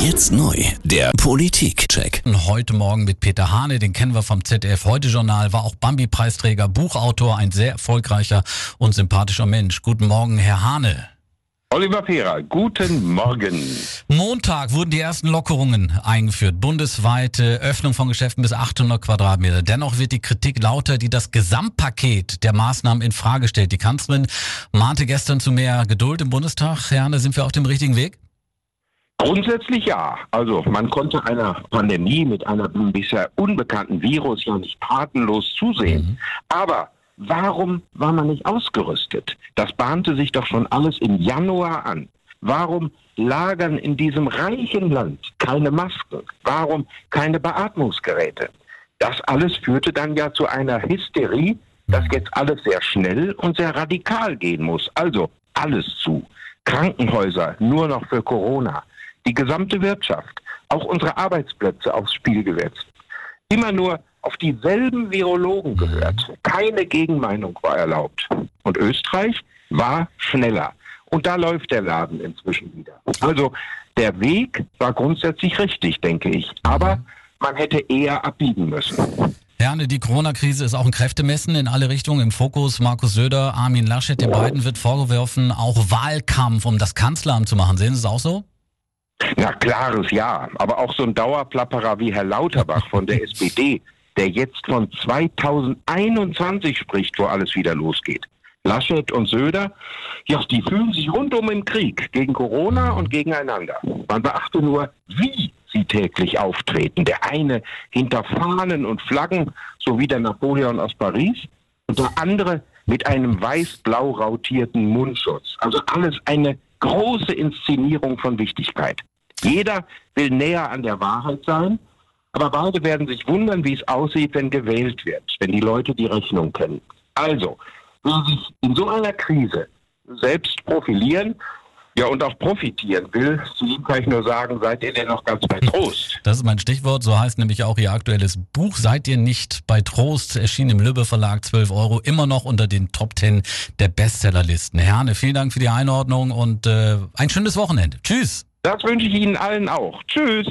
Jetzt neu, der Politik-Check. Heute Morgen mit Peter Hane, den kennen wir vom ZDF Heute-Journal, war auch Bambi-Preisträger, Buchautor, ein sehr erfolgreicher und sympathischer Mensch. Guten Morgen, Herr Hane. Oliver Pera, guten Morgen. Montag wurden die ersten Lockerungen eingeführt. Bundesweite Öffnung von Geschäften bis 800 Quadratmeter. Dennoch wird die Kritik lauter, die das Gesamtpaket der Maßnahmen in Frage stellt. Die Kanzlerin mahnte gestern zu mehr Geduld im Bundestag. Herr Hane, sind wir auf dem richtigen Weg? Grundsätzlich ja. Also man konnte einer Pandemie mit einem bisher unbekannten Virus ja nicht tatenlos zusehen. Mhm. Aber warum war man nicht ausgerüstet? Das bahnte sich doch schon alles im Januar an. Warum lagern in diesem reichen Land keine Masken? Warum keine Beatmungsgeräte? Das alles führte dann ja zu einer Hysterie, dass mhm. jetzt alles sehr schnell und sehr radikal gehen muss. Also alles zu. Krankenhäuser nur noch für Corona die gesamte Wirtschaft, auch unsere Arbeitsplätze aufs Spiel gesetzt. Immer nur auf dieselben Virologen gehört. Keine Gegenmeinung war erlaubt. Und Österreich war schneller. Und da läuft der Laden inzwischen wieder. Also der Weg war grundsätzlich richtig, denke ich. Aber man hätte eher abbiegen müssen. Herne, die Corona-Krise ist auch ein Kräftemessen in alle Richtungen im Fokus. Markus Söder, Armin Laschet, den beiden wird vorgeworfen, auch Wahlkampf um das Kanzleramt zu machen. Sehen Sie es auch so? Na, klares Ja. Aber auch so ein Dauerplapperer wie Herr Lauterbach von der SPD, der jetzt von 2021 spricht, wo alles wieder losgeht. Laschet und Söder, ja, die fühlen sich rundum im Krieg gegen Corona und gegeneinander. Man beachte nur, wie sie täglich auftreten. Der eine hinter Fahnen und Flaggen, so wie der Napoleon aus Paris, und der andere mit einem weiß-blau rautierten Mundschutz. Also alles eine große Inszenierung von Wichtigkeit. Jeder will näher an der Wahrheit sein, aber beide werden sich wundern, wie es aussieht, wenn gewählt wird, wenn die Leute die Rechnung kennen. Also, wer sich in so einer Krise selbst profilieren ja, und auch profitieren will, zu ihm kann ich nur sagen, seid ihr denn noch ganz bei Trost? Das ist mein Stichwort, so heißt nämlich auch Ihr aktuelles Buch. Seid ihr nicht bei Trost? Erschien im Lübbe Verlag 12 Euro, immer noch unter den Top 10 der Bestsellerlisten. Herne, vielen Dank für die Einordnung und äh, ein schönes Wochenende. Tschüss. Das wünsche ich Ihnen allen auch. Tschüss.